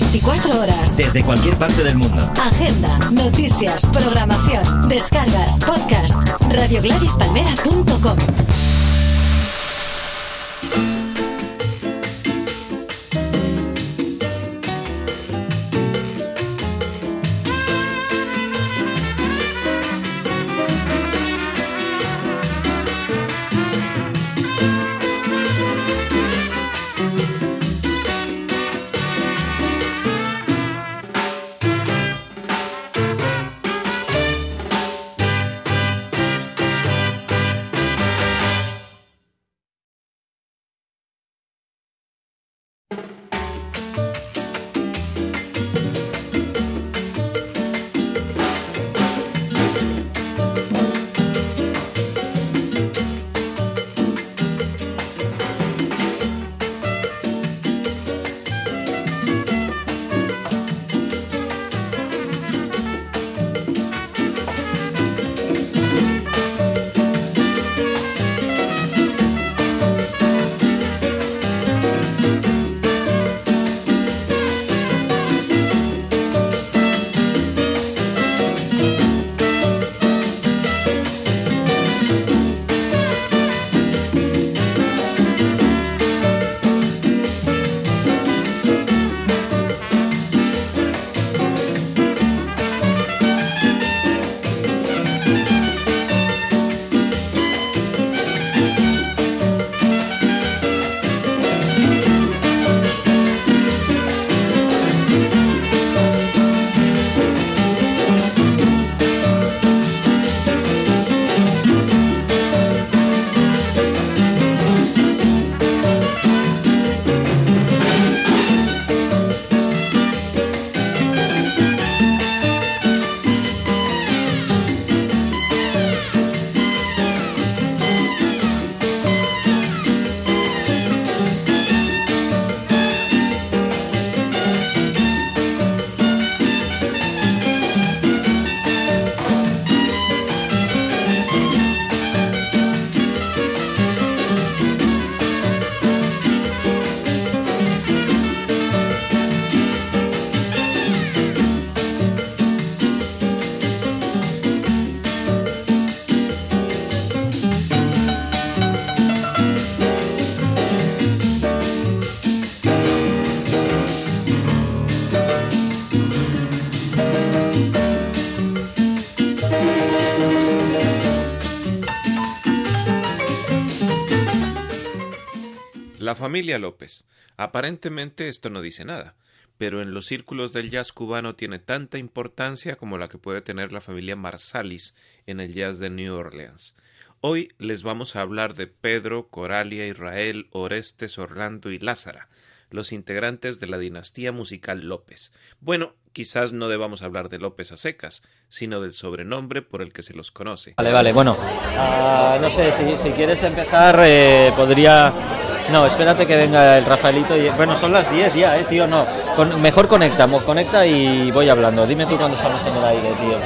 24 horas. Desde cualquier parte del mundo. Agenda, noticias, programación, descargas, podcast. RadioGladysPalmera.com familia López. Aparentemente esto no dice nada, pero en los círculos del jazz cubano tiene tanta importancia como la que puede tener la familia Marsalis en el jazz de New Orleans. Hoy les vamos a hablar de Pedro, Coralia, Israel, Orestes, Orlando y Lázara, los integrantes de la dinastía musical López. Bueno, quizás no debamos hablar de López a secas, sino del sobrenombre por el que se los conoce. Vale, vale, bueno, uh, no sé, si, si quieres empezar, eh, podría no, espérate que venga el Rafaelito. Y... Bueno, son las 10 ya, eh, tío. No, mejor conecta, conecta y voy hablando. Dime tú cuando estamos en el aire, tío.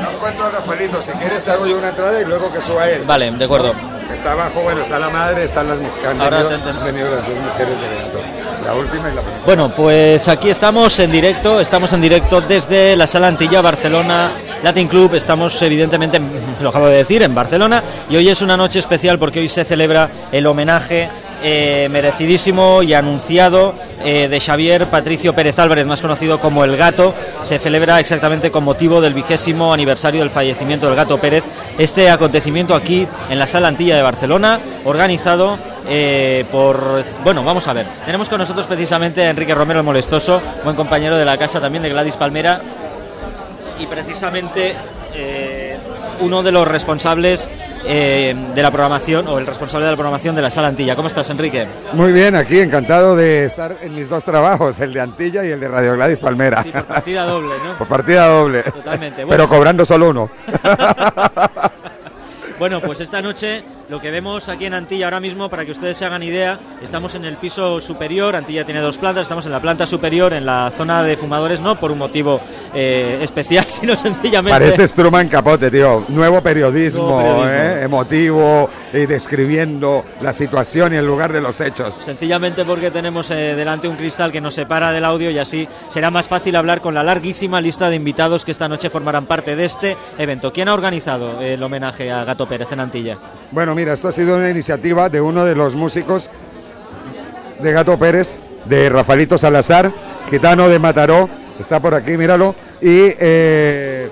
No encuentro a Rafaelito. Si quieres, te hago yo una entrada y luego que suba él. Vale, de acuerdo. Está abajo, bueno, está la madre, están las han Ahora venido, venido las dos mujeres de evento. La última y la primera. Bueno, pues aquí estamos en directo, estamos en directo desde la Sala Antilla, Barcelona, Latin Club. Estamos evidentemente, lo acabo de decir, en Barcelona y hoy es una noche especial porque hoy se celebra el homenaje eh, merecidísimo y anunciado eh, de Xavier Patricio Pérez Álvarez, más conocido como El Gato. Se celebra exactamente con motivo del vigésimo aniversario del fallecimiento del Gato Pérez. Este acontecimiento aquí en la Sala Antilla de Barcelona, organizado eh, por... Bueno, vamos a ver. Tenemos con nosotros precisamente a Enrique Romero el Molestoso, buen compañero de la casa también de Gladys Palmera. Y precisamente uno de los responsables eh, de la programación o el responsable de la programación de la sala Antilla. ¿Cómo estás, Enrique? Muy bien, aquí encantado de estar en mis dos trabajos, el de Antilla y el de Radio Gladys Palmera. Sí, por partida doble, ¿no? por partida doble. Totalmente. Pero cobrando solo uno. Bueno, pues esta noche lo que vemos aquí en Antilla ahora mismo, para que ustedes se hagan idea, estamos en el piso superior, Antilla tiene dos plantas, estamos en la planta superior, en la zona de fumadores, no por un motivo eh, especial, sino sencillamente... Parece Struman Capote, tío, nuevo periodismo, Eh, emotivo, y describiendo la situación y el lugar de los hechos. Sencillamente porque tenemos eh, delante un cristal que nos separa del audio y así será más fácil hablar con la larguísima lista de invitados que esta noche formarán parte de este evento. ¿Quién ha organizado el homenaje a Gato Pérez en Antilla? Bueno, mira, esto ha sido una iniciativa de uno de los músicos de Gato Pérez, de Rafaelito Salazar, gitano de Mataró, está por aquí, míralo, y, eh,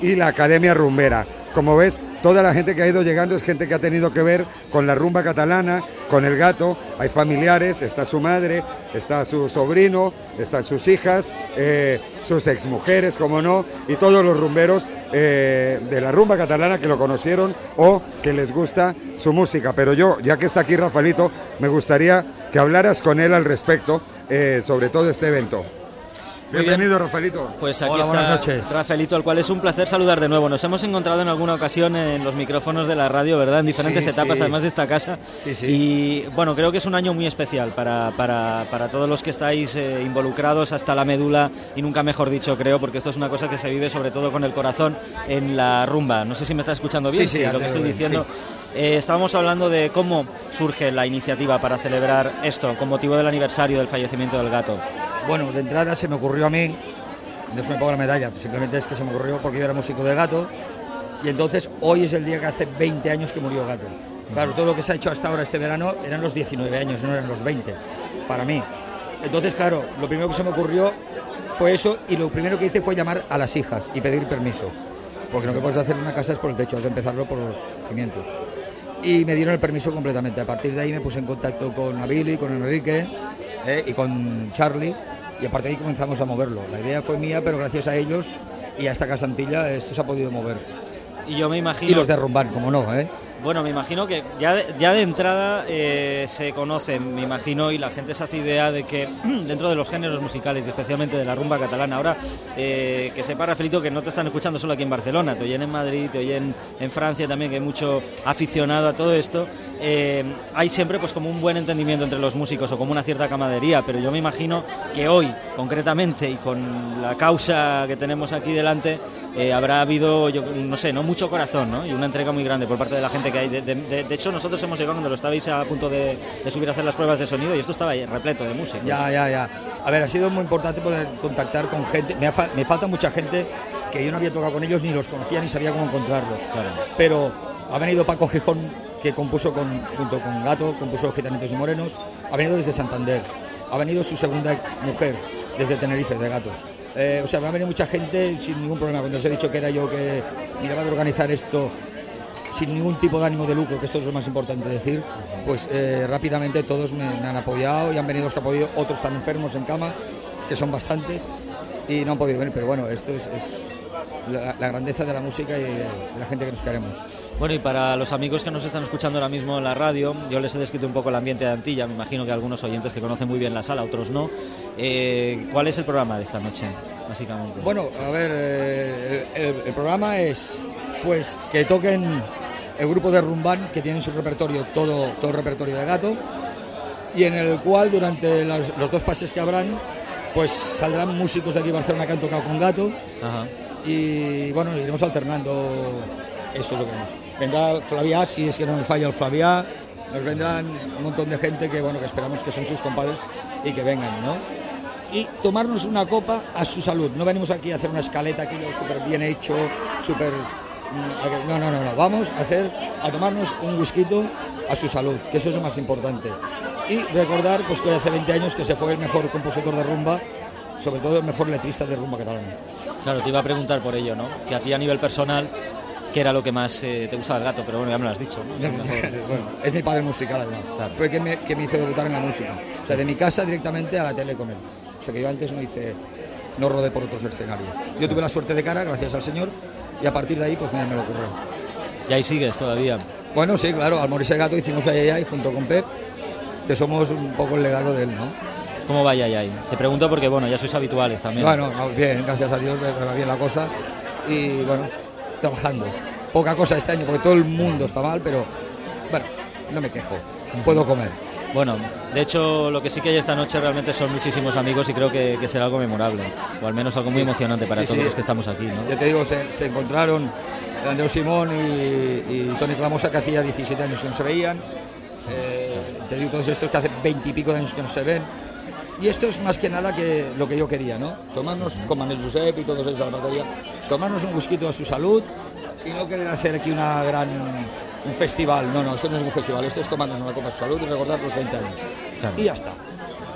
y la Academia Rumbera. Como ves, toda la gente que ha ido llegando es gente que ha tenido que ver con la rumba catalana, con el gato. Hay familiares, está su madre, está su sobrino, están sus hijas, eh, sus exmujeres, como no, y todos los rumberos eh, de la rumba catalana que lo conocieron o que les gusta su música. Pero yo, ya que está aquí Rafaelito, me gustaría que hablaras con él al respecto sobre todo este evento. Bienvenido, Rafaelito. Pues aquí está Rafaelito, al cual es un placer saludar de nuevo. Nos hemos encontrado en alguna ocasión en los micrófonos de la radio, ¿verdad? En diferentes etapas, además de esta casa. Sí, sí. Y bueno, creo que es un año muy especial para, para, para todos los que estáis eh, involucrados hasta la médula y nunca mejor dicho, creo, porque esto es una cosa que se vive sobre todo con el corazón en la rumba. No sé si me está escuchando bien, sí, lo que estoy diciendo. Eh, estábamos hablando de cómo surge la iniciativa para celebrar esto con motivo del aniversario del fallecimiento del gato. Bueno, de entrada se me ocurrió a mí, no es que me pongo la medalla, simplemente es que se me ocurrió porque yo era músico de gato y entonces hoy es el día que hace 20 años que murió gato. Claro, todo lo que se ha hecho hasta ahora este verano eran los 19 años, no eran los 20, para mí. Entonces, claro, lo primero que se me ocurrió fue eso y lo primero que hice fue llamar a las hijas y pedir permiso. Porque lo que puedes hacer en una casa es por el techo, has de empezarlo por los cimientos. Y me dieron el permiso completamente. A partir de ahí me puse en contacto con Abili, con Enrique eh, y con Charlie y aparte de ahí comenzamos a moverlo. La idea fue mía, pero gracias a ellos y a esta casantilla esto se ha podido mover. Y yo me imagino... Y los derrumbar, como no, ¿eh? Bueno, me imagino que ya de, ya de entrada eh, se conocen, me imagino, y la gente se hace idea de que dentro de los géneros musicales, y especialmente de la rumba catalana, ahora eh, que sepa Rafaelito que no te están escuchando solo aquí en Barcelona, te oyen en Madrid, te oyen en Francia también, que hay mucho aficionado a todo esto. Eh, hay siempre pues como un buen entendimiento entre los músicos o como una cierta camadería, pero yo me imagino que hoy, concretamente, y con la causa que tenemos aquí delante, habrá habido, yo no sé, no mucho corazón, ¿no? Y una entrega muy grande por parte de la gente que hay. De, hecho, nosotros hemos llegado cuando lo estabais a punto de, subir a hacer las pruebas de sonido y esto estaba repleto de música. Ya, ya, ya. A ver, ha sido muy importante poder contactar con gente. Me, me falta mucha gente que yo no había tocado con ellos, ni los conocía, ni sabía cómo encontrarlos. Pero ha venido Paco Gijón, que compuso con, junto con Gato, compuso Gitanitos y Morenos. Ha venido desde Santander. Ha venido su segunda mujer, desde Tenerife, de Gato. Eh, o sea, me ha venido mucha gente sin ningún problema. Cuando os he dicho que era yo que miraba de organizar esto sin ningún tipo de ánimo de lucro, que esto es lo más importante decir, pues eh, rápidamente todos me, han apoyado y han venido los que han podido, otros están enfermos en cama, que son bastantes, y no han podido venir, pero bueno, esto es, la, grandeza de la música y de, la gente que nos queremos. Bueno, y para los amigos que nos están escuchando ahora mismo en la radio, yo les he descrito un poco el ambiente de Antilla, me imagino que algunos oyentes que conocen muy bien la sala, otros no. Eh, ¿Cuál es el programa de esta noche, básicamente? Bueno, a ver, eh, el programa es pues que toquen el grupo de Rumban, que tiene su repertorio, todo, todo el repertorio de gato, y en el cual durante los, dos pases que habrán, pues saldrán músicos de aquí de Barcelona que han tocado con gato, y bueno, iremos alternando, eso es lo que vemos. Vendrá Flavia, si es que no nos falla el Flavia, nos vendrán un montón de gente que bueno, que esperamos que son sus compadres y que vengan, ¿no? y tomarnos una copa a su salud. No venimos aquí a hacer una escaleta aquí súper bien hecho, súper no, no, no, no. Vamos a hacer, a tomarnos un whisky a su salud, que eso es lo más importante. Y recordar pues, que hace 20 años que se fue el mejor compositor de rumba, sobre todo el mejor letrista de rumba catalana. Claro, te iba a preguntar por ello, ¿no? Que a ti a nivel personal, ¿qué era lo que más eh, te gustaba del gato? Pero bueno, ya me lo has dicho, ¿no? Es, mi padre musical, además. Fue que me, que me hizo debutar en la música. O sea, de mi casa directamente a la tele con él. O sea, que yo antes no hice, no rodé por otros escenarios. Yo tuve la suerte de cara, gracias al Señor, y a partir de ahí pues me, me lo ocurrió. ¿Y ahí sigues todavía? Bueno, sí, claro, al morirse gato hicimos Ayayay junto con Pep, que somos un poco el legado de él, ¿no? ¿Cómo va Ayayay? Te pregunto porque, bueno, ya sois habituales también. Bueno, bien, gracias a Dios, va bien la cosa y, bueno, trabajando. Poca cosa este año porque todo el mundo está mal, pero, bueno, no me quejo, puedo comer. Bueno, de hecho, lo que sí que hay esta noche realmente son muchísimos amigos y creo que, será algo memorable, o al menos algo muy emocionante para todos los que estamos aquí. ¿no? Ya te digo, se, encontraron Andreu Simón y, y Tony Clamosa, que hacía 17 años que no se veían. Eh, te digo todos estos que hace 20 y pico de años que no se ven. Y esto es más que nada que lo que yo quería, ¿no? Tomarnos, con Manuel Josep y todos ellos de la batería, tomarnos un whisky a su salud y no querer hacer aquí una gran un festival. No, no, esto no es un festival, esto es tomarnos una copa de su salud y recordar los 20 años. Claro. Y ya está.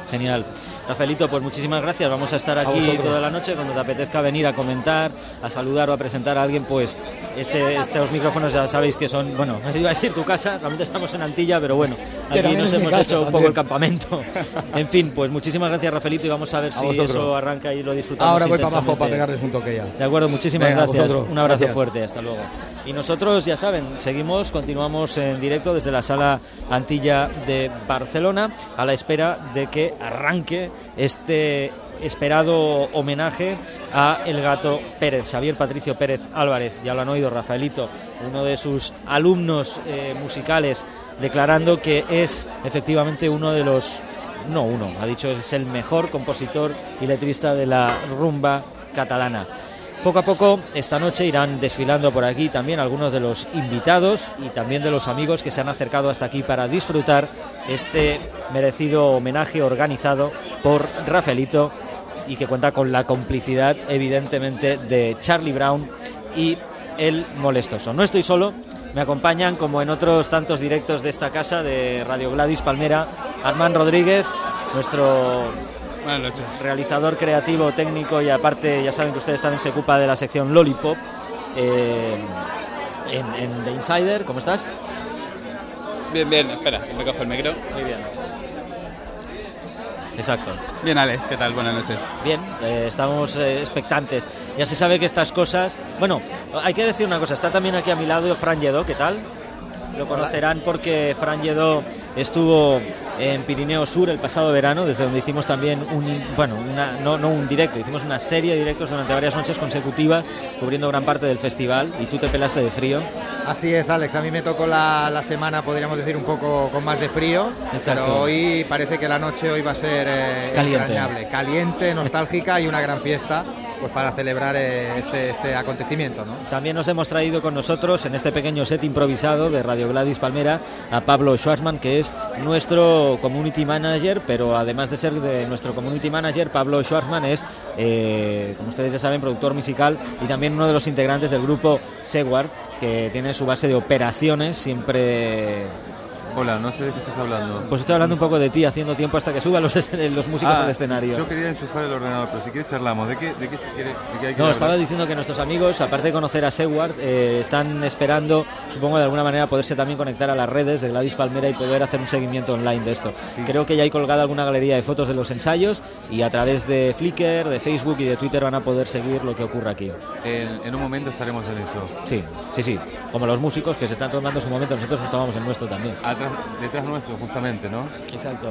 Genial. Rafaelito, pues muchísimas gracias. Vamos a estar aquí toda la noche. Cuando te apetezca venir a comentar, a saludar o a presentar a alguien, pues este, estos micrófonos ya sabéis que son, bueno, iba a decir tu casa, realmente estamos en Antilla, pero bueno, aquí nos hemos casa, hecho un poco el campamento. En fin, pues muchísimas gracias, Rafaelito, y vamos a ver si vosotros. eso arranca y lo disfrutamos. Ahora voy para abajo para pegarles un toque ya. De acuerdo, muchísimas Venga, gracias. Un abrazo Gracias. fuerte, hasta luego. Y nosotros, ya saben, seguimos, continuamos en directo desde la sala Antilla de Barcelona a la espera de que arranque este esperado homenaje a el gato Pérez, Xavier Patricio Pérez Álvarez, ya lo han oído Rafaelito, uno de sus alumnos eh, musicales, declarando que es efectivamente uno de los, no uno, ha dicho es el mejor compositor y letrista de la rumba catalana. Poco a poco, esta noche irán desfilando por aquí también algunos de los invitados y también de los amigos que se han acercado hasta aquí para disfrutar este merecido homenaje organizado por Rafaelito y que cuenta con la complicidad, evidentemente, de Charlie Brown y el molestoso. No estoy solo, me acompañan, como en otros tantos directos de esta casa de Radio Gladys Palmera, Armán Rodríguez, nuestro Buenas noches. realizador creativo, técnico y aparte ya saben que ustedes también se ocupa de la sección Lollipop eh, en, en The Insider. ¿Cómo estás? Bien, bien, espera, me cojo el micro. Muy bien. Exacto. Bien, Alex, ¿qué tal? Buenas noches. Bien, eh, estamos eh, expectantes. Ya se sabe que estas cosas... Bueno, hay que decir una cosa, está también aquí a mi lado Fran Lledó, ¿qué tal? Lo conocerán porque Fran Lledó estuvo en Pirineo Sur el pasado verano, desde donde hicimos también un, bueno, una- no, no un directo, hicimos una serie de directos durante varias noches consecutivas, cubriendo gran parte del festival, y tú te pelaste de frío. Así es, Alex. A mí me tocó la, la semana, podríamos decir, un poco con más de frío. Exacto. Pero hoy parece que la noche hoy va a ser eh. Caliente, nostálgica y una gran fiesta pues para celebrar eh, este, este acontecimiento. ¿no? También nos hemos traído con nosotros en este pequeño set improvisado de Radio Gladys Palmera a Pablo Schwarzman, que es nuestro community manager, pero además de ser de nuestro community manager, Pablo Schwarzman es, eh, como ustedes ya saben, productor musical y también uno de los integrantes del grupo Seward, que tiene su base de operaciones siempre... Hola, no sé de qué estás hablando. Pues estoy hablando un poco de ti, haciendo tiempo hasta que suban los, los músicos Ah, al escenario. Yo quería enchufar el ordenador, pero si quieres charlamos. ¿De qué, de qué, quieres- de qué hay que No, hablar? estaba diciendo que nuestros amigos, aparte de conocer a Seward, eh, están esperando, supongo de alguna manera, poderse también conectar a las redes de Gladys Palmera y poder hacer un seguimiento online de esto. Creo que ya hay colgada alguna galería de fotos de los ensayos y a través de Flickr, de Facebook y de Twitter van a poder seguir lo que ocurre aquí. En, en un momento estaremos en eso. Sí, sí, sí. Como los músicos que se están tomando su momento, nosotros nos tomamos el nuestro también. Atrás, detrás nuestro, justamente, ¿no? Exacto.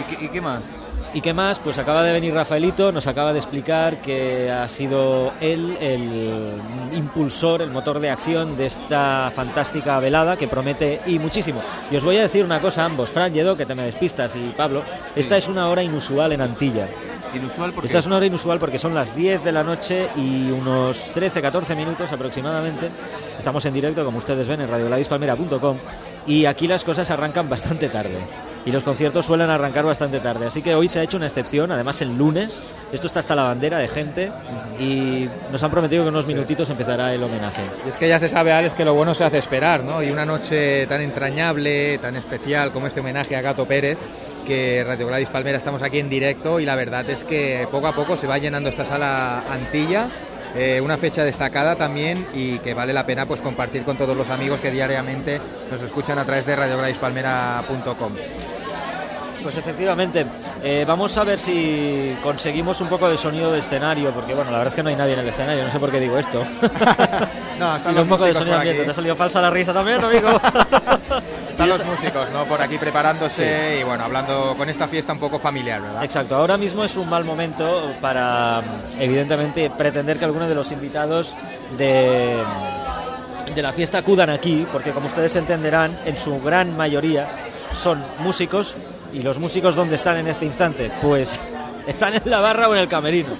¿Y qué, y qué más? ¿Y qué más? Pues acaba de venir Rafaelito, nos acaba de explicar que ha sido él el impulsor, el motor de acción de esta fantástica velada que promete y muchísimo. Y os voy a decir una cosa a ambos, Fran Lledó, que te me despistas, y Pablo, esta es una hora inusual en Antilla. Inusual porque... Esta es una hora inusual porque son las 10 de la noche y unos 13-14 minutos aproximadamente. Estamos en directo, como ustedes ven, en radioladispalmera.com y aquí las cosas arrancan bastante tarde. Y los conciertos suelen arrancar bastante tarde. Así que hoy se ha hecho una excepción, además el lunes. Esto está hasta la bandera de gente y nos han prometido que en unos minutitos empezará el homenaje. Y es que ya se sabe, Alex, que lo bueno se hace esperar, ¿no? Y una noche tan entrañable, tan especial como este homenaje a Gato Pérez, que Radio Gladys Palmera estamos aquí en directo y la verdad es que poco a poco se va llenando esta sala Antilla. Eh, una fecha destacada también y que vale la pena pues compartir con todos los amigos que diariamente nos escuchan a través de radiogladyspalmera.com. Pues efectivamente, eh, vamos a ver si conseguimos un poco de sonido de escenario, porque bueno, la verdad es que no hay nadie en el escenario, no sé por qué digo esto. No, están los un poco de sonido ambiente. ¿Te ha salido falsa la risa también, amigo? Están los músicos, ¿no? Por aquí preparándose y bueno, hablando con esta fiesta un poco familiar, ¿verdad? Exacto, ahora mismo es un mal momento para, evidentemente, pretender que algunos de los invitados de, de la fiesta acudan aquí, porque como ustedes entenderán, en su gran mayoría son músicos, y los músicos ¿dónde están en este instante? Pues están en la barra o en el camerino.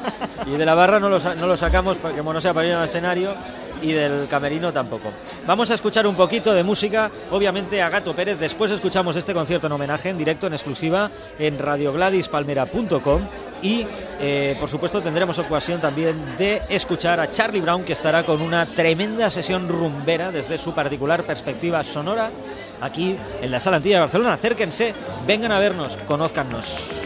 Y de la barra no los, no los sacamos, porque como no sea para ir al escenario, y del camerino tampoco. Vamos a escuchar un poquito de música, obviamente a Gato Pérez. Después escuchamos este concierto en homenaje en directo, en exclusiva, en radiogladispalmera.com y eh, por supuesto tendremos ocasión también de escuchar a Charlie Brown que estará con una tremenda sesión rumbera desde su particular perspectiva sonora aquí en la Sala Antilla de Barcelona. Acérquense, vengan a vernos, conózcannos.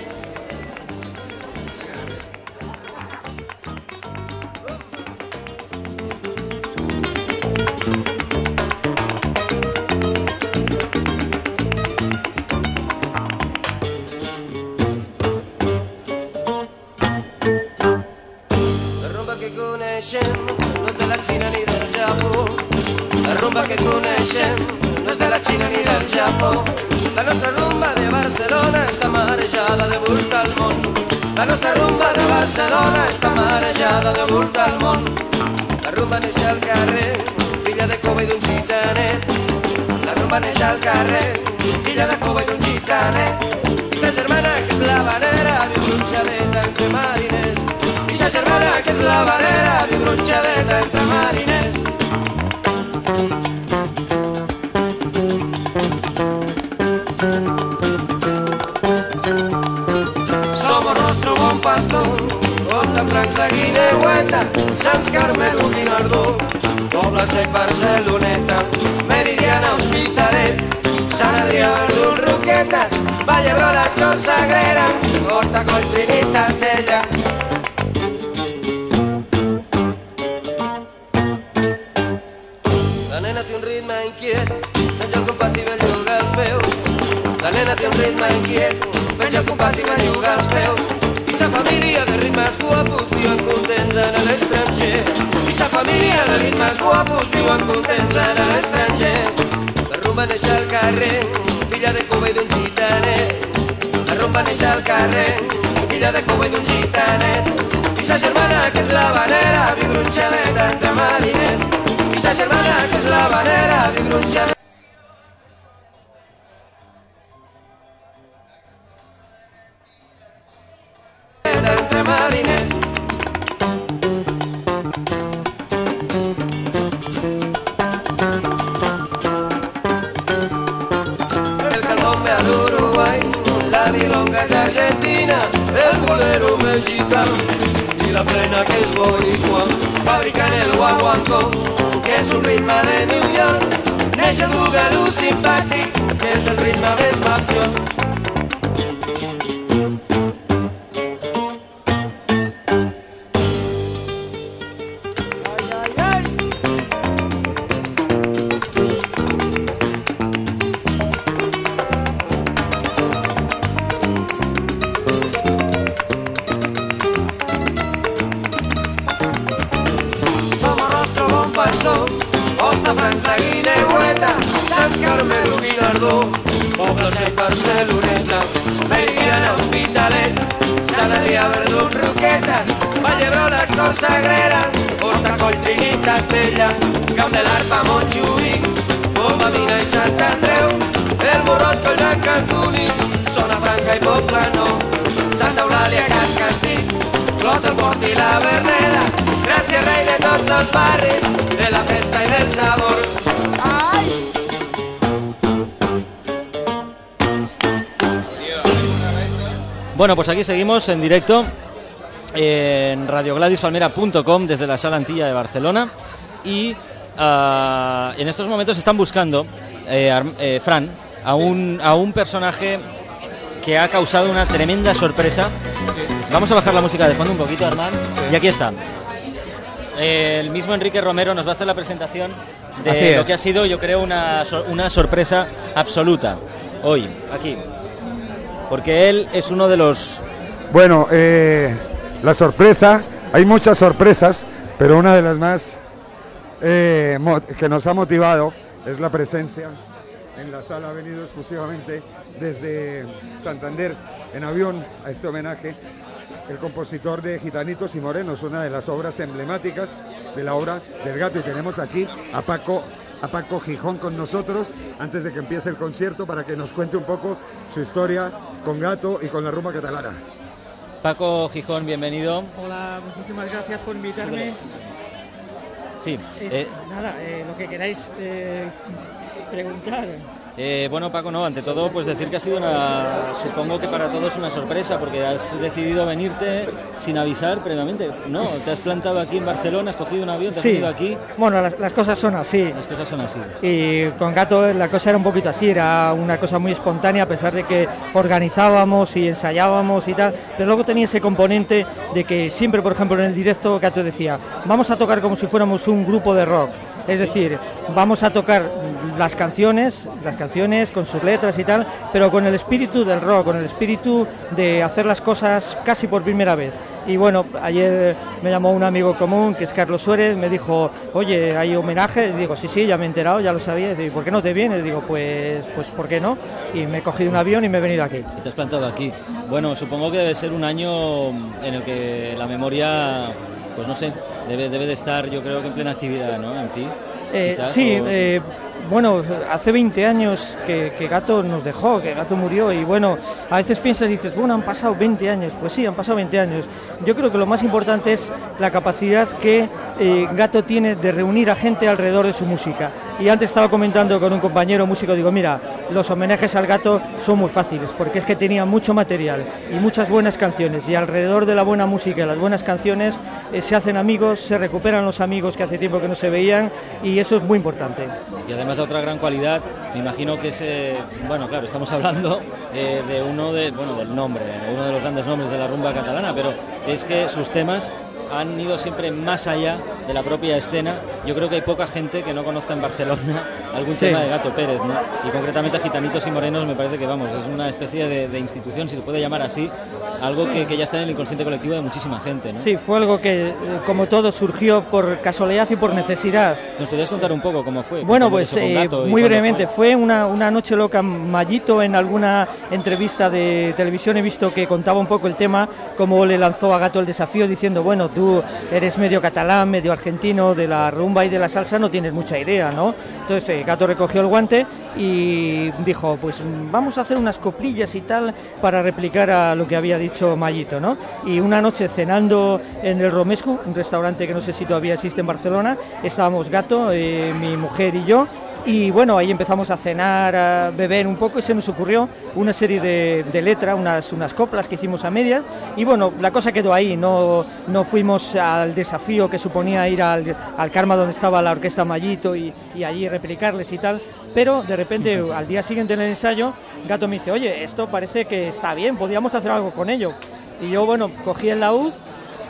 Menja el compàs i belluga els peus. I sa família de ritmes guapos viuen contents en l'estranger. I sa família de ritmes guapos viuen contents en l'estranger. La rumba neix al carrer, filla de Cuba i d'un gitanet. La rumba neix al carrer, filla de Cuba i d'un gitanet. I sa germana, que és la vanera, viu gronxadeta entre mariners. I sa germana, que és la vanera, viu gronxadeta Bueno, pues aquí seguimos en directo en radiogladispalmera.com desde la Sala Antilla de Barcelona y ah, en estos momentos están buscando, eh, eh, Fran, a un, a un personaje que ha causado una tremenda sorpresa. Vamos a bajar la música de fondo un poquito, Armand. Y aquí está. Eh, el mismo Enrique Romero nos va a hacer la presentación de lo que ha sido, yo creo, una, una sorpresa absoluta hoy, aquí. Porque él es uno de los Bueno, eh, la sorpresa, hay muchas sorpresas, pero una de las más eh, que nos ha motivado es la presencia en la sala. Ha venido exclusivamente desde Santander en avión a este homenaje. El compositor de Gitanitos y Morenos, una de las obras emblemáticas de la obra del gato. Y tenemos aquí a Paco, a Paco Gijón con nosotros antes de que empiece el concierto para que nos cuente un poco su historia con gato y con la rumba catalana. Paco Gijón, bienvenido. Hola, muchísimas gracias por invitarme. Sí. Es- eh, nada, eh, lo que queráis eh, preguntar. Eh, bueno, Paco, no, ante todo, pues decir que ha sido una, supongo que para todos una sorpresa, porque has decidido venirte sin avisar previamente, ¿no? Te has plantado aquí en Barcelona, has cogido un avión, te has Sí. venido aquí, Bueno, las, las cosas son así. las cosas son así. Y con Gato la cosa era un poquito así, era una cosa muy espontánea, a pesar de que organizábamos y ensayábamos y tal, pero luego tenía ese componente de que siempre, por ejemplo, en el directo Gato decía, vamos a tocar como si fuéramos un grupo de rock. Es decir, vamos a tocar las canciones, las canciones con sus letras y tal, pero con el espíritu del rock, con el espíritu de hacer las cosas casi por primera vez. Y bueno, ayer me llamó un amigo común, que es Carlos Suárez, me dijo, oye, ¿hay homenaje? Y digo, sí, sí, ya me he enterado, ya lo sabía. Y digo, ¿por qué no te vienes? Digo, pues, pues, ¿por qué no? Y me he cogido un avión y me he venido aquí. Y te has plantado aquí. Bueno, supongo que debe ser un año en el que la memoria, pues no sé, debe, debe de estar yo creo que en plena actividad, ¿no? En ti. Eh, quizás, sí, o- eh, bueno, hace 20 años que, que Gato nos dejó, que Gato murió y bueno, a veces piensas y dices, bueno, han pasado 20 años, pues sí, han pasado 20 años. Yo creo que lo más importante es la capacidad que eh, Gato tiene de reunir a gente alrededor de su música. Y antes estaba comentando con un compañero músico, digo, mira, los homenajes al gato son muy fáciles, porque es que tenía mucho material y muchas buenas canciones, y alrededor de la buena música y las buenas canciones eh, se hacen amigos, se recuperan los amigos que hace tiempo que no se veían, y eso es muy importante. Y además otra gran cualidad, me imagino que es, eh, bueno, claro, estamos hablando eh, de uno de, bueno, del nombre, de uno de los grandes nombres de la rumba catalana, pero es que sus temas han ido siempre más allá de la propia escena. Yo creo que hay poca gente que no conozca en Barcelona algún Sí. tema de Gato Pérez, ¿no? Y concretamente Gitanitos y Morenos me parece que, vamos, es una especie de, de institución, si se puede llamar así, algo que, que ya está en el inconsciente colectivo de muchísima gente, ¿no? Sí, fue algo que, eh, como todo, surgió por casualidad y por necesidad. ¿Nos podrías contar un poco cómo fue? Bueno, ¿Cómo pues eh, muy brevemente, fue? fue una, una noche loca. Mallito en alguna entrevista de televisión he visto que contaba un poco el tema, cómo le lanzó a Gato el desafío diciendo, bueno, tú eres medio catalán, medio argentino, de la rumba y de la salsa no tienes mucha idea, ¿no? Entonces eh, Gato recogió el guante y dijo, pues mm, vamos a hacer unas coplillas y tal para replicar a lo que había dicho Mallito, ¿no? Y una noche cenando en el Romescu, un restaurante que no sé si todavía existe en Barcelona, estábamos Gato, eh, mi mujer y yo, y bueno, ahí empezamos a cenar, a beber un poco y se nos ocurrió una serie de, de letras, unas, unas coplas que hicimos a medias y bueno, la cosa quedó ahí, no, no fuimos al desafío que suponía ir al, al Karma donde estaba la orquesta Mallito y, y allí replicarles y tal, pero de repente al día siguiente en el ensayo, Gato me dice, oye, esto parece que está bien, podríamos hacer algo con ello. Y yo, bueno, cogí el laúd,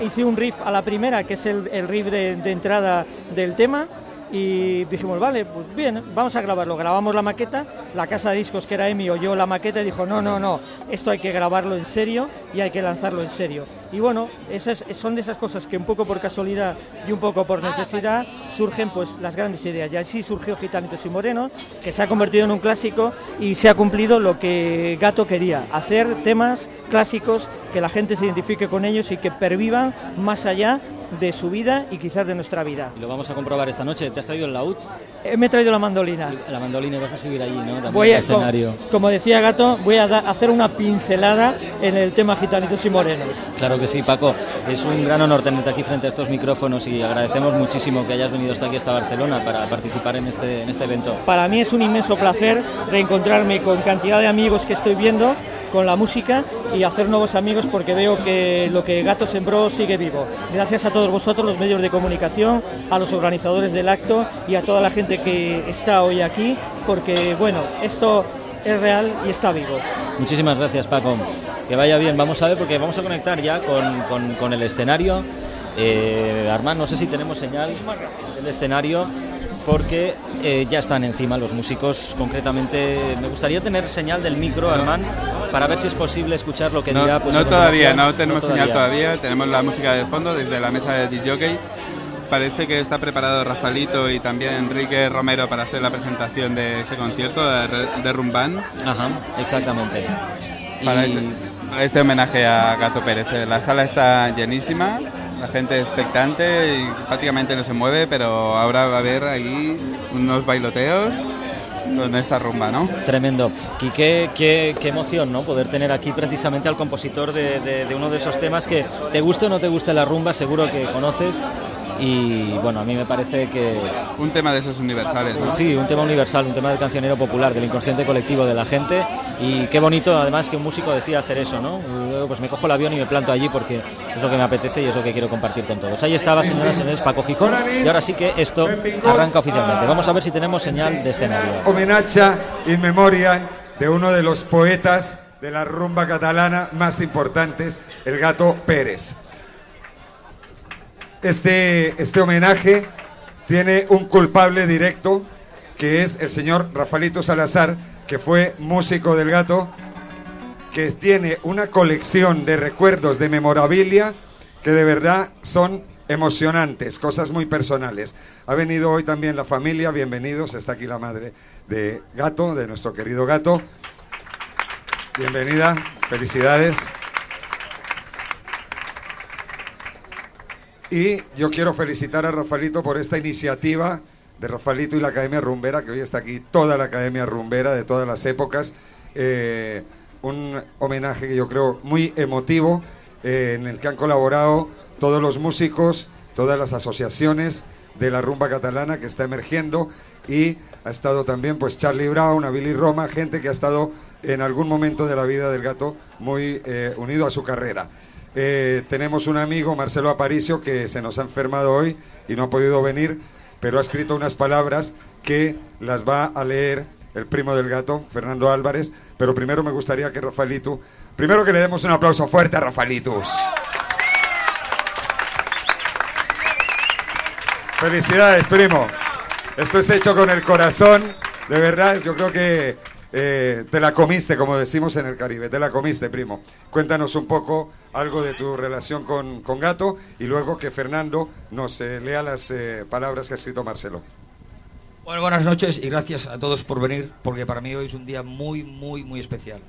hice un riff a la primera, que es el, el riff de, de entrada del tema, y dijimos, vale, pues bien, vamos a grabarlo. Grabamos la maqueta, la casa de discos que era Emi oyó la maqueta y dijo, no, no, no, esto hay que grabarlo en serio y hay que lanzarlo en serio. Y bueno, esas son de esas cosas que un poco por casualidad y un poco por necesidad surgen pues las grandes ideas. Y así surgió Gitanitos y Moreno, que se ha convertido en un clásico y se ha cumplido lo que Gato quería, hacer temas clásicos que la gente se identifique con ellos y que pervivan más allá de su vida y quizás de nuestra vida. Y lo vamos a comprobar esta noche. ¿Te has traído el laúd? Eh, Me he traído la mandolina. La mandolina y vas a subir allí, ¿no? También Voy a, escenario. como decía Gato, voy a da- hacer una pincelada en el tema gitanitos y morenos. Claro que sí, Paco. Es un gran honor tenerte aquí frente a estos micrófonos y agradecemos muchísimo que hayas venido hasta aquí, hasta Barcelona, para participar en este, en este evento. Para mí es un inmenso placer reencontrarme con cantidad de amigos que estoy viendo con la música y hacer nuevos amigos porque veo que lo que Gato sembró sigue vivo. Gracias a todos vosotros, los medios de comunicación, a los organizadores del acto y a toda la gente que está hoy aquí, porque bueno, esto es real y está vivo. Muchísimas gracias, Paco. Que vaya bien. Vamos a ver, porque vamos a conectar ya con, con- con el escenario. Eh, Armand, no sé si tenemos señal del escenario, porque eh, ya están encima los músicos. Concretamente, me gustaría tener señal del micro, Armand, para ver si es posible escuchar lo que No, dirá. Pues, no todavía, no tenemos señal todavía, tenemos la música de fondo desde la mesa de DJ. Parece que está preparado Rafaelito y también Enrique Romero para hacer la presentación de este concierto de, de Rumban. Ajá, exactamente. Para, Y- este, este homenaje a Gato Pérez. La sala está llenísima, la gente expectante y prácticamente no se mueve, pero ahora va a haber ahí unos bailoteos con esta rumba, ¿no? Tremendo. Y qué, qué, qué emoción, ¿no? Poder tener aquí precisamente al compositor de, de- de uno de esos temas que te guste o no te guste la rumba, seguro que conoces. Y bueno, a mí me parece que... Un tema de esos universales, ¿no? Sí, un tema universal, un tema del cancionero popular, del inconsciente colectivo de la gente y qué bonito además que un músico decida hacer eso, ¿no? Luego pues me cojo el avión y me planto allí porque es lo que me apetece y es lo que quiero compartir con todos. Ahí estaba, señoras y señores, Paco Gijón y ahora sí que esto arranca oficialmente. Vamos a ver si tenemos señal de escenario. Homenaje in memoria de uno de los poetas de la rumba catalana más importantes, el gato Pérez. Este, este homenaje tiene un culpable directo, que es el señor Rafaelito Salazar, que fue músico del gato, que tiene una colección de recuerdos de memorabilia que de verdad son emocionantes, cosas muy personales. Ha venido hoy también la familia, bienvenidos, está aquí la madre de Gato, de nuestro querido Gato. Bienvenida, felicidades. Y yo quiero felicitar a Rafaelito por esta iniciativa de Rafaelito y la Academia Rumbera, que hoy está aquí toda la Academia Rumbera de todas las épocas. Eh, un homenaje que yo creo muy emotivo, eh, en el que han colaborado todos los músicos, todas las asociaciones de la rumba catalana que está emergiendo y ha estado también pues Charlie Brown, a Billy Roma, gente que ha estado en algún momento de la vida del gato muy eh, unido a su carrera. Eh, tenemos un amigo, Marcelo Aparicio, que se nos ha enfermado hoy y no ha podido venir, pero ha escrito unas palabras que las va a leer el primo del gato, Fernando Álvarez. Pero primero me gustaría que Rafaelito, primero que le demos un aplauso fuerte a Rafaelitos. Felicidades, primo. Esto es hecho con el corazón, de verdad. Yo creo que eh, te la comiste, como decimos en el Caribe. Te la comiste, primo. Cuéntanos un poco algo de tu relación con, con Gato y luego que Fernando nos eh, lea las eh, palabras que ha escrito Marcelo. Bueno, buenas noches y gracias a todos por venir, porque para mí hoy es un día muy, muy, muy especial.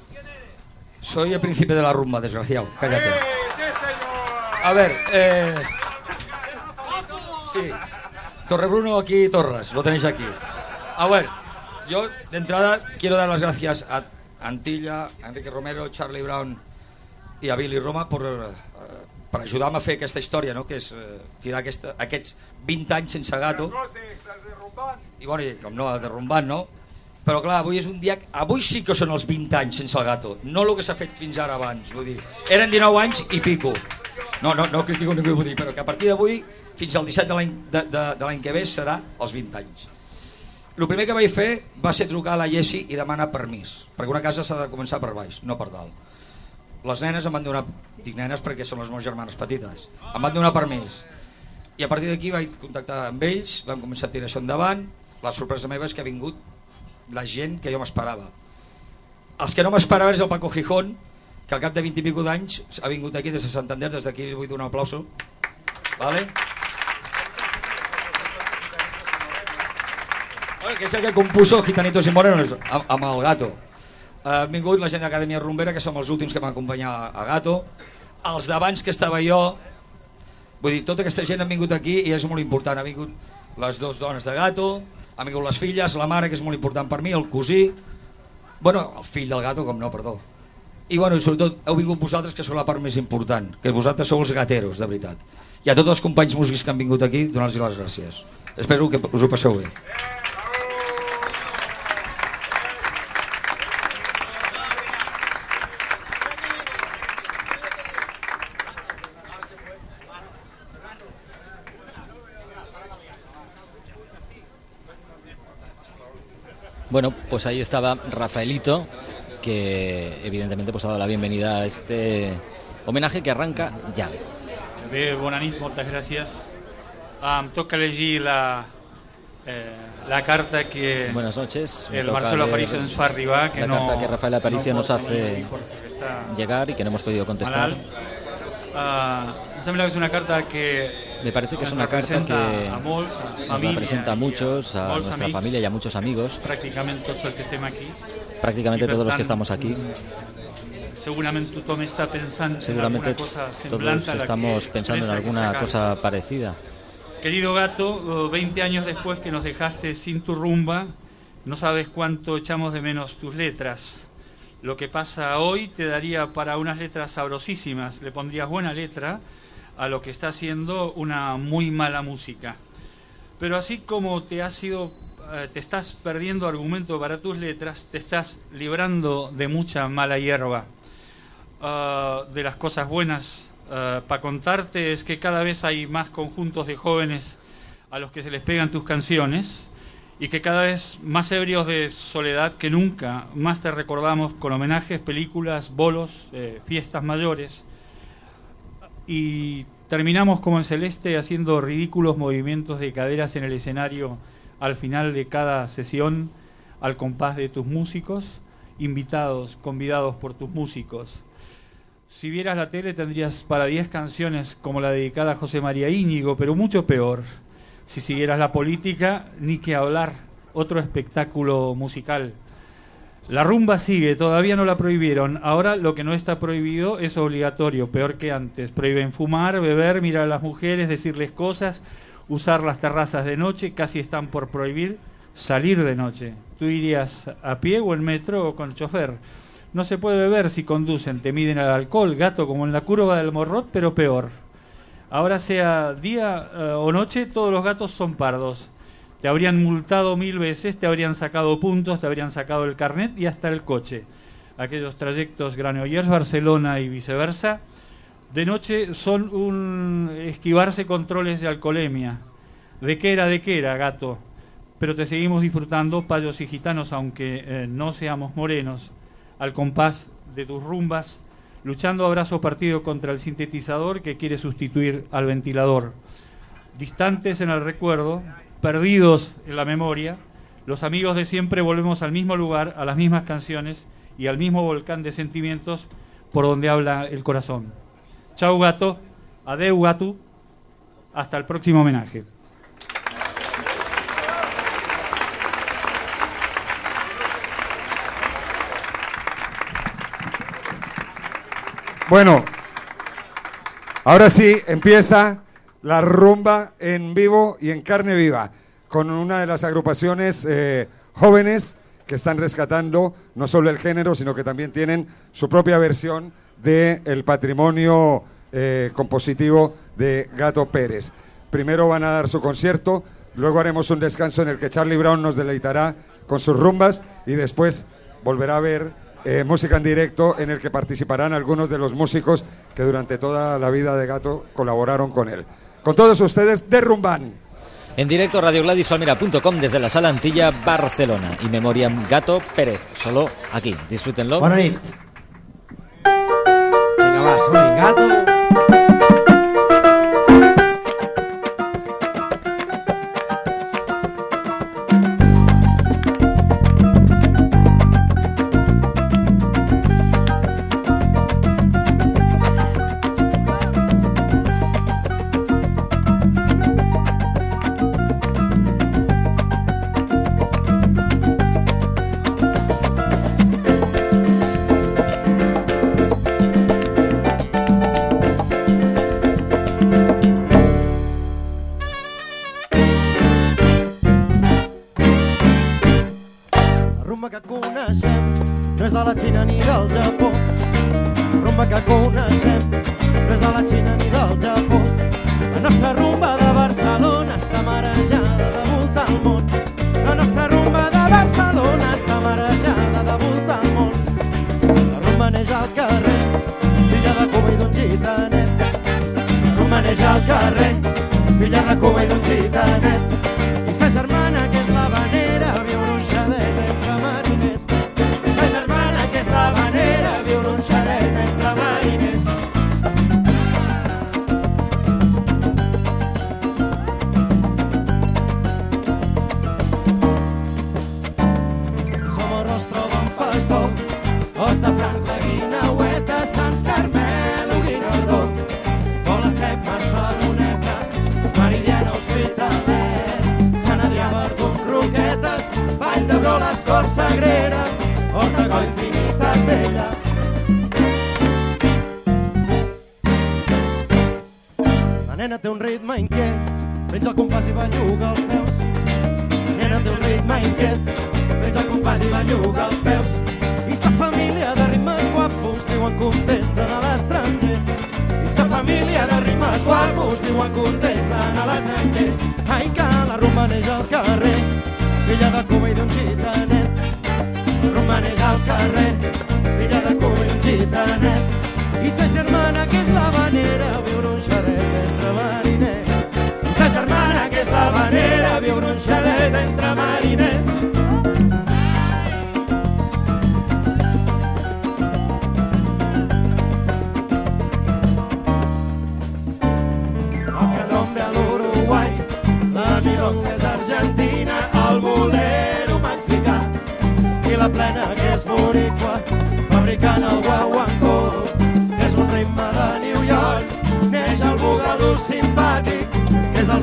Soy el príncipe de la rumba, desgraciado. Cállate. A ver, eh... Sí. Torrebruno aquí, Torras, lo tenéis aquí. A ver, yo de entrada quiero dar las gracias a Antilla, a Enrique Romero, Charlie Brown i a Billy Roma per, eh, per ajudar-me a fer aquesta història, no? que és eh, tirar aquesta, aquests 20 anys sense gato. I bueno, i, com no, derrumbant, no? Però clar, avui és un dia... Avui sí que són els 20 anys sense el gato, no el que s'ha fet fins ara abans. Vull dir, eren 19 anys i pico. No, no, no critico ningú, vull dir, però que a partir d'avui fins al 17 de l'any de, de, de l'any que ve serà els 20 anys. El primer que vaig fer va ser trucar a la Jessi i demanar permís, perquè una casa s'ha de començar per baix, no per dalt. Les nenes em van donar, dic nenes perquè són les meves germanes petites, em van donar permís. I a partir d'aquí vaig contactar amb ells, vam començar a tirar això endavant, la sorpresa meva és que ha vingut la gent que jo m'esperava. Els que no m'esperava és el Paco Gijón, que al cap de 20 i pico d'anys ha vingut aquí des de Santander, des d'aquí vull donar un aplauso. Vale? Bueno, que és el que compuso Gitanitos y Morenos amb, el Gato. Ha vingut la gent d'Acadèmia Rumbera, que som els últims que van acompanyar a Gato. Els d'abans que estava jo, vull dir, tota aquesta gent ha vingut aquí i és molt important. Ha vingut les dues dones de Gato, han vingut les filles, la mare, que és molt important per mi, el cosí, bueno, el fill del Gato, com no, perdó. I bueno, i sobretot heu vingut vosaltres, que sou la part més important, que vosaltres sou els gateros, de veritat. I a tots els companys músics que han vingut aquí, donar-los les gràcies. Espero que us ho passeu bé. Bueno, pues ahí estaba Rafaelito, que evidentemente pues ha dado la bienvenida a este homenaje que arranca ya. Bé, bona nit, moltes gràcies. Em toca llegir la, eh, la carta que Buenas noches. el Marcelo Aparicio nos fa arribar, que la no, carta que Rafael Aparicio no nos hace llegar y que no hemos podido contestar. sembla que és una carta que Me parece que es una carta que a molts, a nos família representa a muchos, a nuestra amics, familia y a muchos amigos, pràcticament tots els que estem aquí. prácticamente todos los que estamos aquí. Tothom Seguramente en cosa todos estamos pensando en alguna cosa parecida. Querido gato, eh, 20 años después que nos dejaste sin tu rumba, no sabes cuánto echamos de menos tus letras. Lo que pasa hoy te daría para unas letras sabrosísimas, le pondrías buena letra a lo que está haciendo una muy mala música. Pero así como te has sido eh, te estás perdiendo argumento para tus letras, te estás librando de mucha mala hierba. Ah, de las cosas buenas para contarte es que cada vez hay más conjuntos de jóvenes a los que se les pegan tus canciones y que cada vez más ebrios de soledad que nunca, más te recordamos con homenajes, películas, bolos, eh, fiestas mayores y terminamos como en Celeste haciendo ridículos movimientos de caderas en el escenario al final de cada sesión al compás de tus músicos, invitados, convidados por tus músicos. Si vieras la tele tendrías para 10 canciones como la dedicada a José María Íñigo, pero mucho peor. Si siguieras la política, ni que hablar, otro espectáculo musical. La rumba sigue, todavía no la prohibieron. Ahora lo que no está prohibido es obligatorio, peor que antes. Prohíben fumar, beber, mirar a las mujeres, decirles cosas, usar las terrazas de noche, casi están por prohibir salir de noche. Tú irías a pie o en metro o con chofer. No se puede beber si conducen, te miden al alcohol, gato, como en la curva del morrot, pero peor. Ahora sea día eh, o noche, todos los gatos son pardos. Te habrían multado mil veces, te habrían sacado puntos, te habrían sacado el carnet y hasta el coche. Aquellos trayectos Granollers, Barcelona y viceversa, de noche son un esquivarse controles de alcoholemia. ¿De qué era, de qué era, gato? Pero te seguimos disfrutando, payos y gitanos, aunque eh, no seamos morenos al compás de tus rumbas, luchando a brazo partido contra el sintetizador que quiere sustituir al ventilador. Distantes en el recuerdo, perdidos en la memoria, los amigos de siempre volvemos al mismo lugar, a las mismas canciones y al mismo volcán de sentimientos por donde habla el corazón. Chau gato, adeu gato, hasta el próximo homenaje. Bueno, ahora sí empieza la rumba en vivo y en carne viva, con una de las agrupaciones eh, jóvenes que están rescatando no solo el género, sino que también tienen su propia versión del patrimonio eh, compositivo de Gato Pérez. Primero van a dar su concierto, luego haremos un descanso en el que Charlie Brown nos deleitará con sus rumbas y después volverá a ver eh, música en directo en el que participarán algunos de los músicos que durante toda la vida de Gato colaboraron con él. Con todos ustedes, derrumban. En directo radiogladispalmera.com desde la sala Antilla Barcelona y Memoriam Gato Pérez. Solo aquí, disfrútenlo. Vinga, va, som Gato. erre bilaka goberuntza eta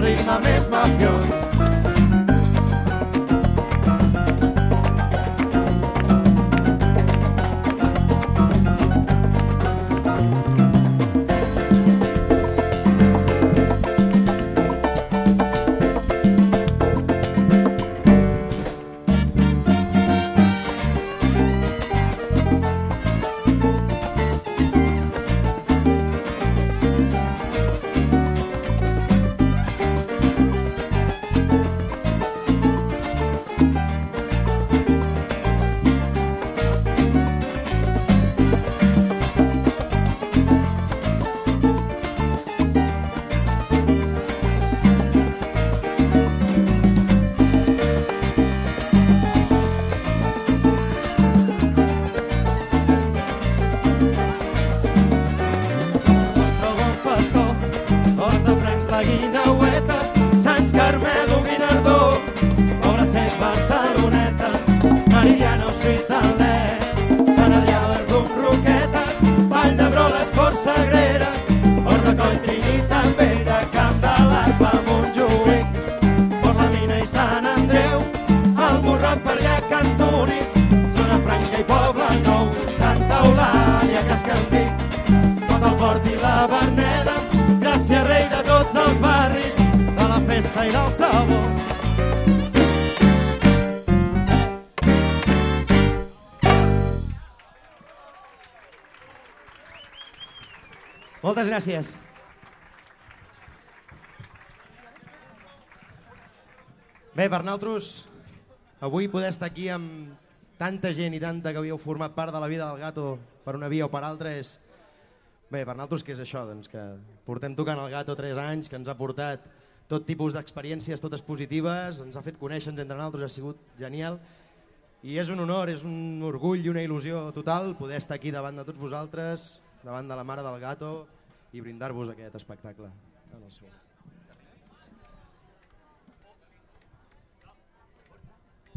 que és el ritme més mafiós. Gràcies. Bé, per nosaltres, avui poder estar aquí amb tanta gent i tanta que havíeu format part de la vida del gato per una via o per altra és... Bé, per nosaltres què és això? Doncs que portem tocant el gato 3 anys, que ens ha portat tot tipus d'experiències, totes positives, ens ha fet conèixer-nos entre nosaltres, ha sigut genial. I és un honor, és un orgull i una il·lusió total poder estar aquí davant de tots vosaltres, davant de la mare del gato i brindar-vos aquest espectacle. En el seu.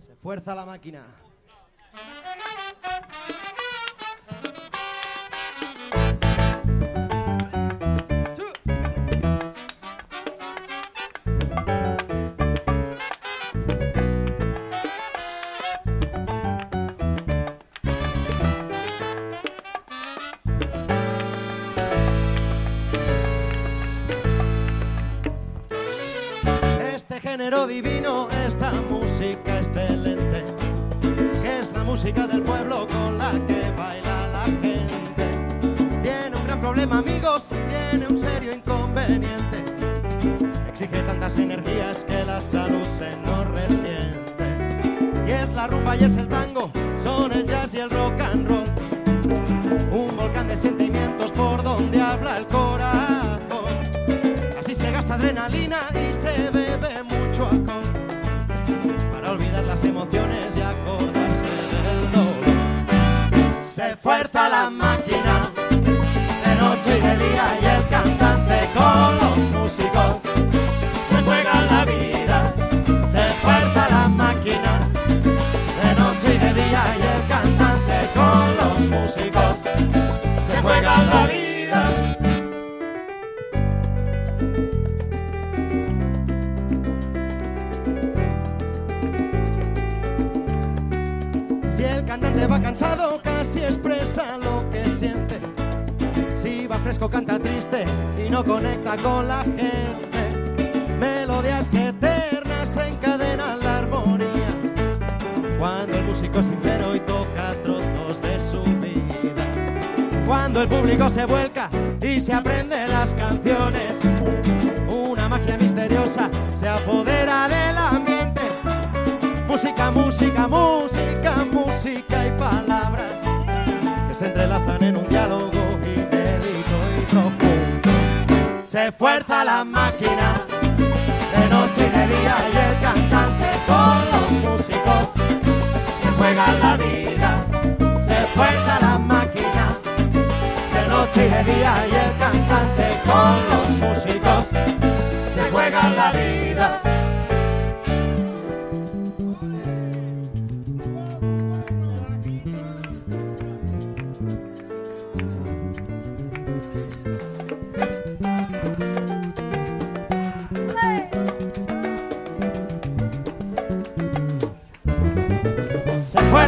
Se fuerza la máquina. Música del pueblo con la que baila la gente. Tiene un gran problema, amigos, tiene un serio inconveniente. Exige tantas energías que la salud se nos resiente. Y es la rumba y es el tango, son el jazz y el rock and roll. Un volcán de sentimientos por donde habla el corazón. Así se gasta adrenalina y máquina de noche y de día y el cantante con los músicos se juega la vida. Se fuerza la máquina de noche y de día y el cantante con los músicos se juega la vida. Canta triste y no conecta con la gente. Melodías eternas encadenan la armonía. Cuando el músico es sincero y toca trozos de su vida. Cuando el público se vuelca y se aprende las canciones. Una magia misteriosa se apodera del ambiente. Música, música, música, música y palabras que se entrelazan en un diálogo y profundo. Se fuerza la máquina de noche y de día y el cantante con los músicos se juegan la vida. Se fuerza la máquina de noche y de día y el cantante con los músicos se juegan la vida.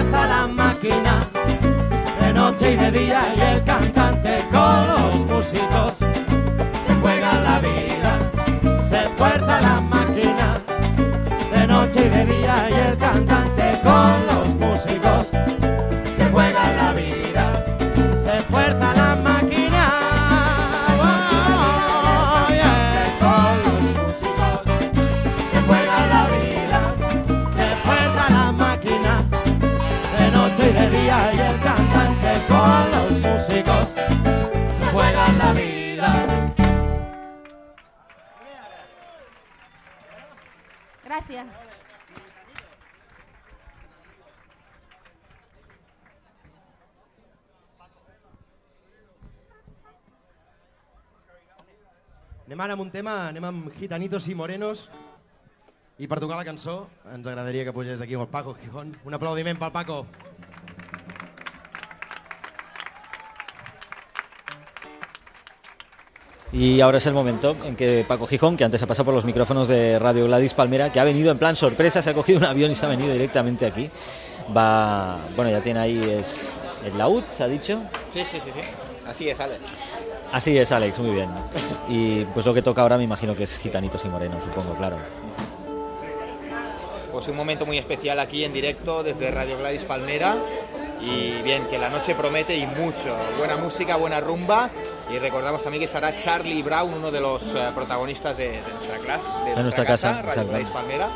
Fuerza la máquina de noche y de día y el cantante con los músicos se juega la vida. Se fuerza la máquina de noche y de día y el cantante con los Gracias. Anem ara amb un tema, anem amb gitanitos i morenos. I per tocar la cançó ens agradaria que pugés aquí el Paco Gijón. Un aplaudiment pel Paco. Y ahora es el momento en que Paco Gijón, que antes ha pasado por los micrófonos de Radio Gladys Palmera, que ha venido en plan sorpresa, se ha cogido un avión y se ha venido directamente aquí. Va, bueno, ya tiene ahí es el laúd, se ha dicho. Sí, sí, sí, sí. Así es, Alex. Así es, Alex, muy bien. Y pues lo que toca ahora me imagino que es Gitanitos y Morenos, supongo, claro. Pues un momento muy especial aquí en directo desde Radio Gladys Palmera. Y bien, que la noche promete y mucho. Buena música, buena rumba. Y recordamos también que estará Charlie Brown, uno de los eh, protagonistas de, de nuestra clase, de, nuestra casa, Radio exacto. Gladys Palmera.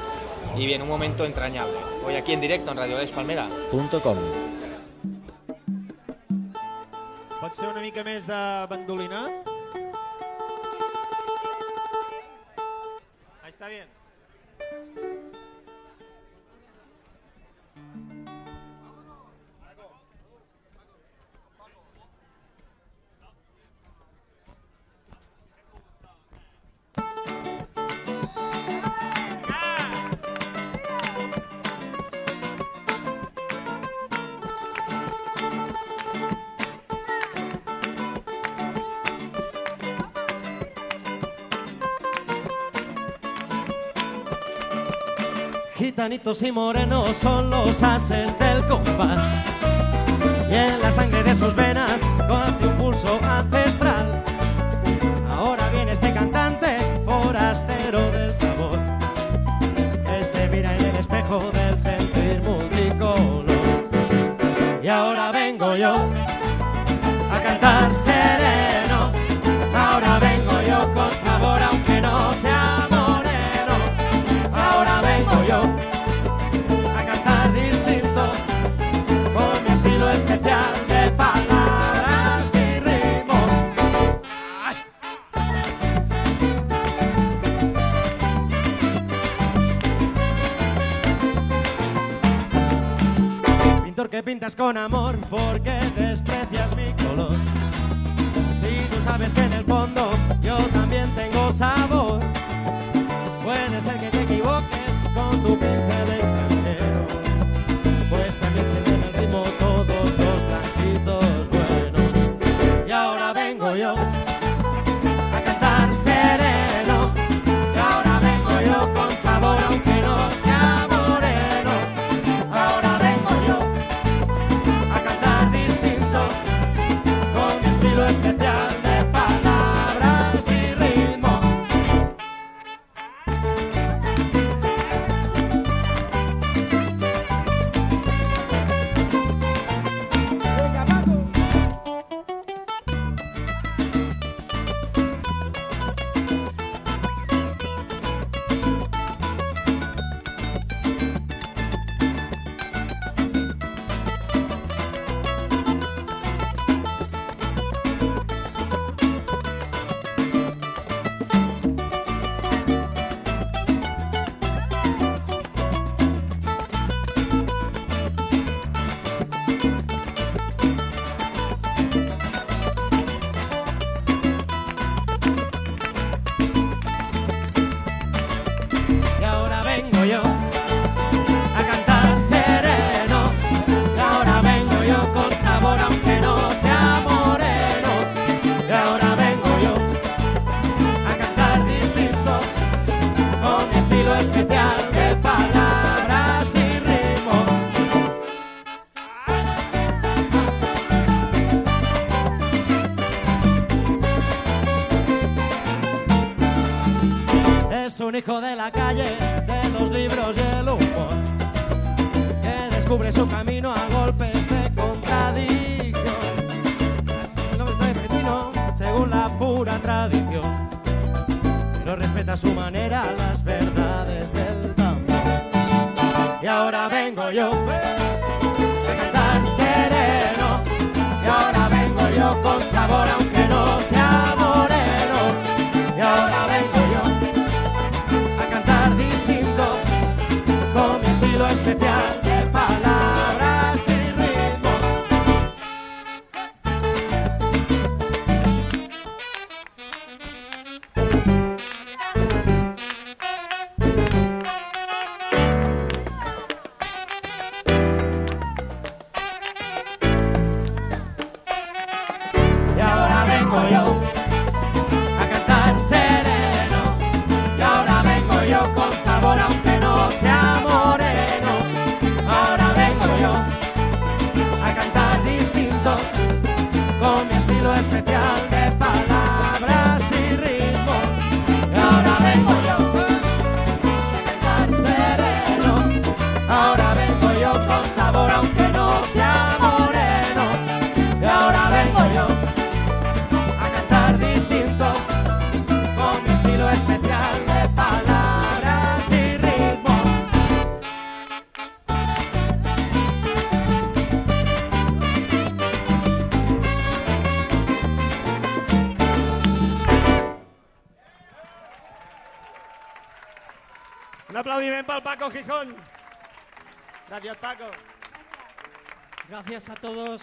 Y bien, un momento entrañable. Hoy aquí en directo en Radio Gladys Palmera. Punto com. Pot ser una mica més de bandolinar? Ahí está bien. Gitanitos y morenos son los ases del compás. Y en la sangre de sus venas corre un pulso ancestral. Ahora viene este cantante, forastero del sabor, que se mira en el espejo del sentir multicolor. Y ahora vengo yo a cantar con amor, porque único de Paco Gijón. Gracias, Paco. Gracias a todos,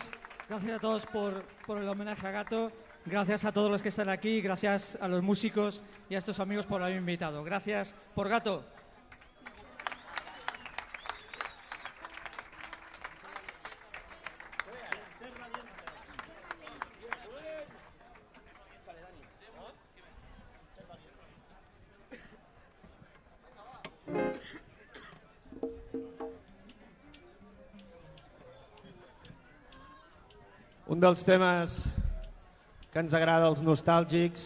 gracias a todos por, por el homenaje a Gato, gracias a todos los que están aquí, gracias a los músicos y a estos amigos por haberme invitado. Gracias por Gato. Un dels temes que ens agrada als nostàlgics,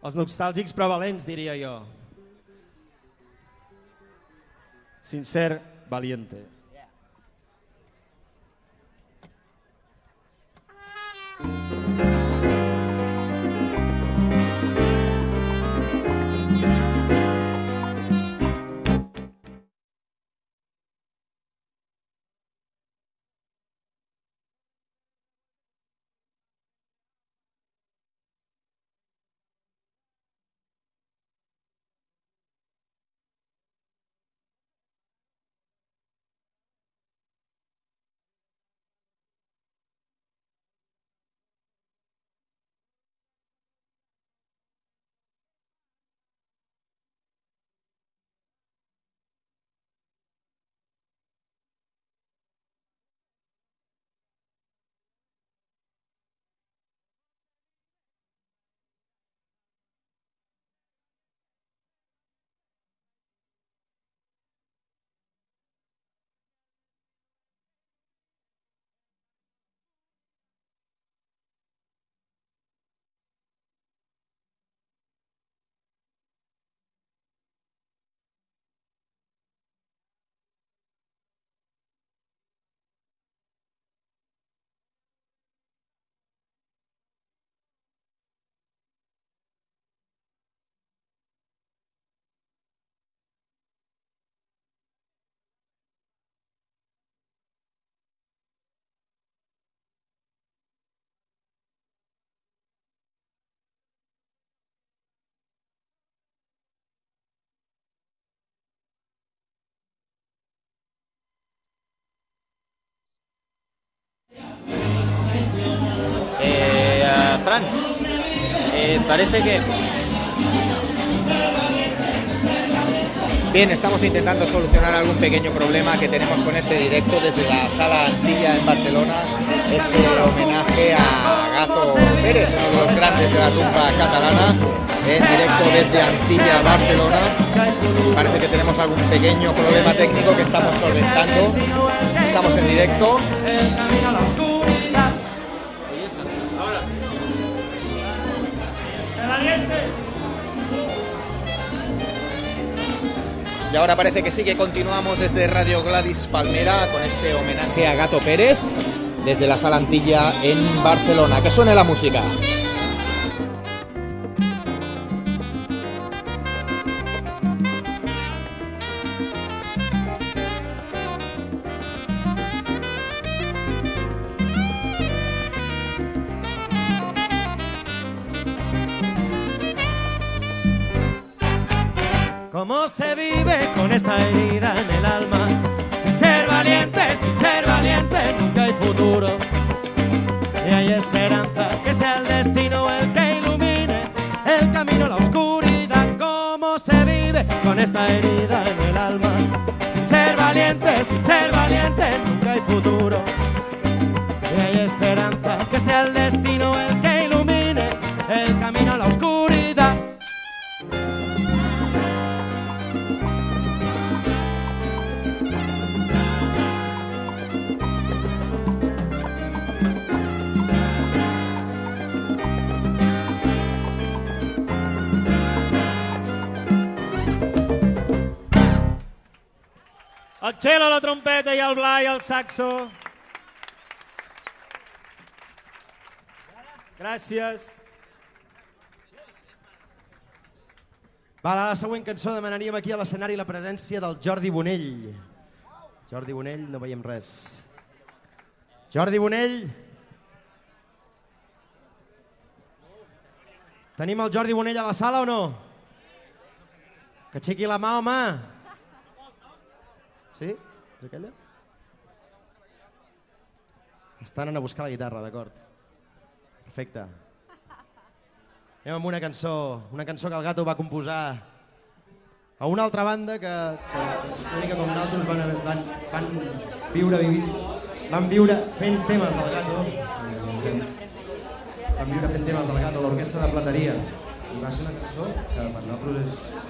els nostàlgics prevalents, diria jo. Sincer, valiente. Parece que Bien, estamos intentando solucionar algún pequeño problema que tenemos con este directo desde la sala Antilla en Barcelona. Este homenaje a Gato Pérez, uno de los grandes de la rumba catalana, en directo desde Antilla, Barcelona. Parece que tenemos algún pequeño problema técnico que estamos solventando. Estamos en directo. Y ahora parece que sí que continuamos desde Radio Gladys Palmera con este homenaje a Gato Pérez desde la Sala Antilla en Barcelona. Que suene la música. El saxo. Gràcies. Va, la següent cançó demanaríem aquí a l'escenari la presència del Jordi Bonell. Jordi Bonell, no veiem res. Jordi Bonell. Tenim el Jordi Bonell a la sala o no? Que aixequi la mà, home. Sí? És aquella? Estan anant a buscar la guitarra, d'acord. Perfecte. Anem amb una cançó, una cançó que el Gato va composar a una altra banda que, que, una mica com nosaltres van, van, van viure, vivir, van viure fent temes del Gato. Van viure fent temes del Gato, l'orquestra de plateria. I va ser una cançó que per nosaltres és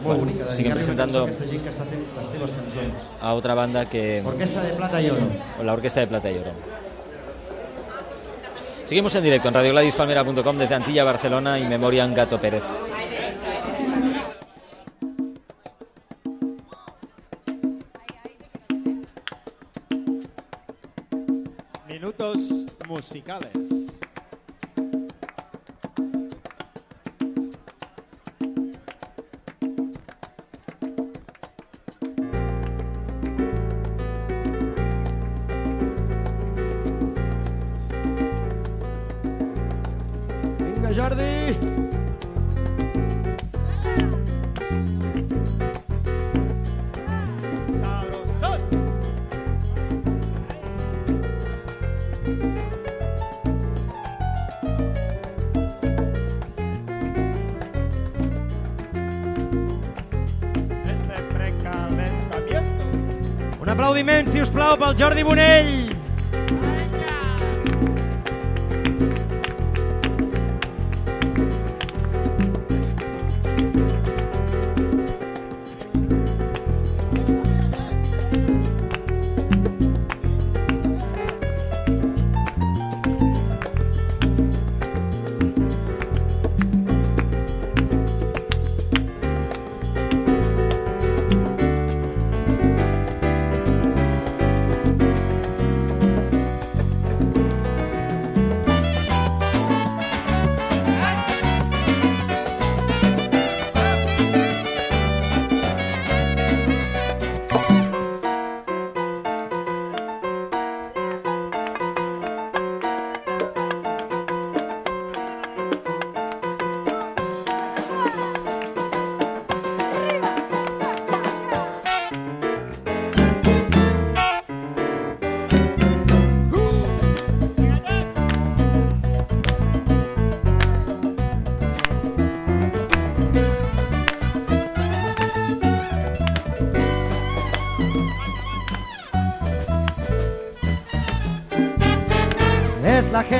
molt Bueno, bonica. dedicar-li siguen presentando- a Aquesta gent que està fent les teves cançons. A otra banda que... Orquesta de Plata y Oro. la Orquesta de Plata y Oro. Seguimos en directo en radiogradispalmera.com desde Antilla, Barcelona y Memoriam Gato Pérez. Minutos musicales. Si us plau, pel Jordi Bonell!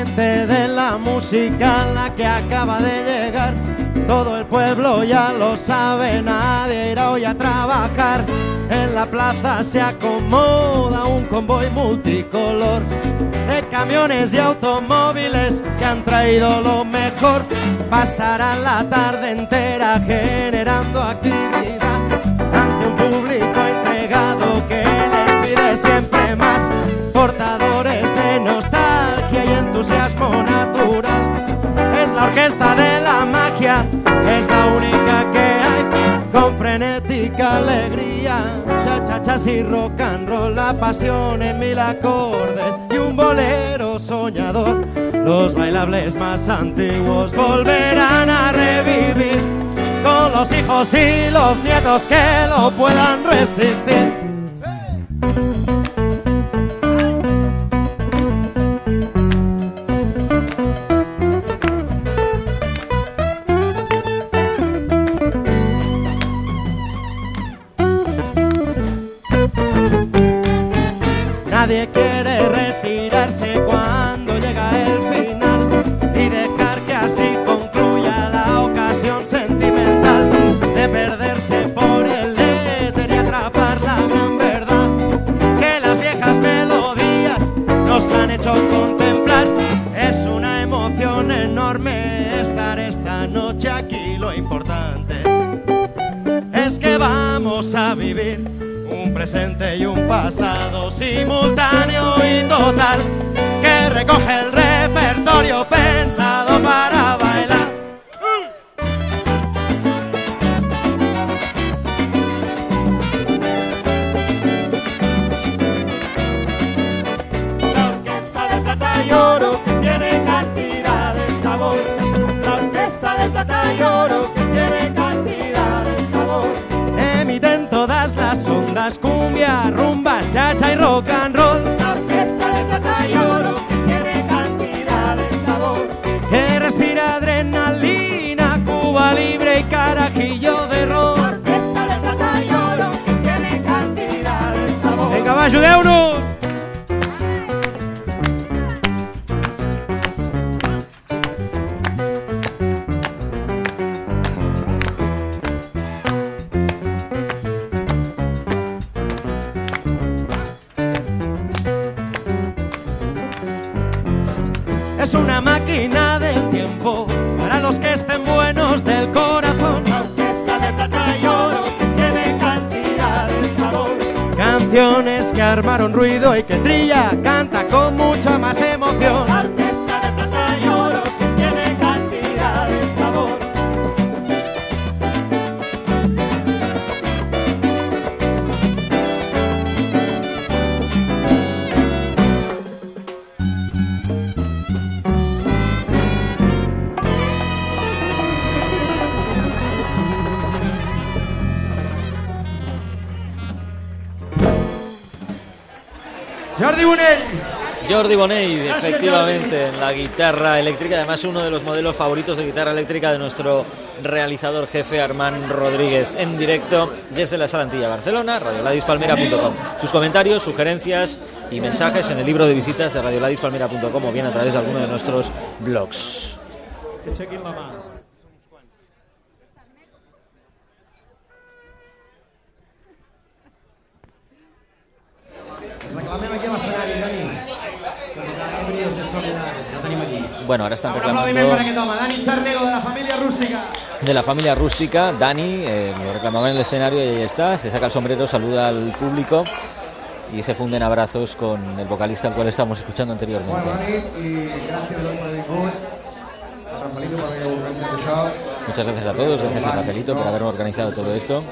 De la música la que acaba de llegar. Todo el pueblo ya lo sabe, nadie irá hoy a trabajar. En la plaza se acomoda un convoy multicolor de camiones y automóviles que han traído lo mejor. Pasarán la tarde entera generando actividad ante público entregado que les pide siempre más, portadores orquesta de la magia, es la única que hay, con frenética alegría, chachachas y rock and roll, la pasión en mil acordes y un bolero soñador. Los bailables más antiguos volverán a revivir con los hijos y los nietos que lo puedan resistir. Armaron ruido y que Trilla canta con mucha más emoción. Jordi Bonell. Jordi Bonet, efectivamente, en la guitarra eléctrica, además uno de los modelos favoritos de guitarra eléctrica de nuestro realizador jefe Armán Rodríguez, en directo desde la Sala Antilla Barcelona, radioladispalmera.com. Sus comentarios, sugerencias y mensajes en el libro de visitas de radioladispalmera.com o bien a través de alguno de nuestros blogs. Que la. Reclamem aquí a l'escenari, Dani. Que posarà brios de soledat. Ja tenim aquí. Bueno, ahora están reclamando Dani Charnego, de la família rústica. de la familia rústica. Dani eh, lo reclamaba en el escenario y ahí está. Se saca el sombrero, saluda al público y se funden abrazos con el vocalista al cual estamos escuchando anteriormente. Muchas gracias a todos, gracias a Rafaelito por haber organizado todo esto.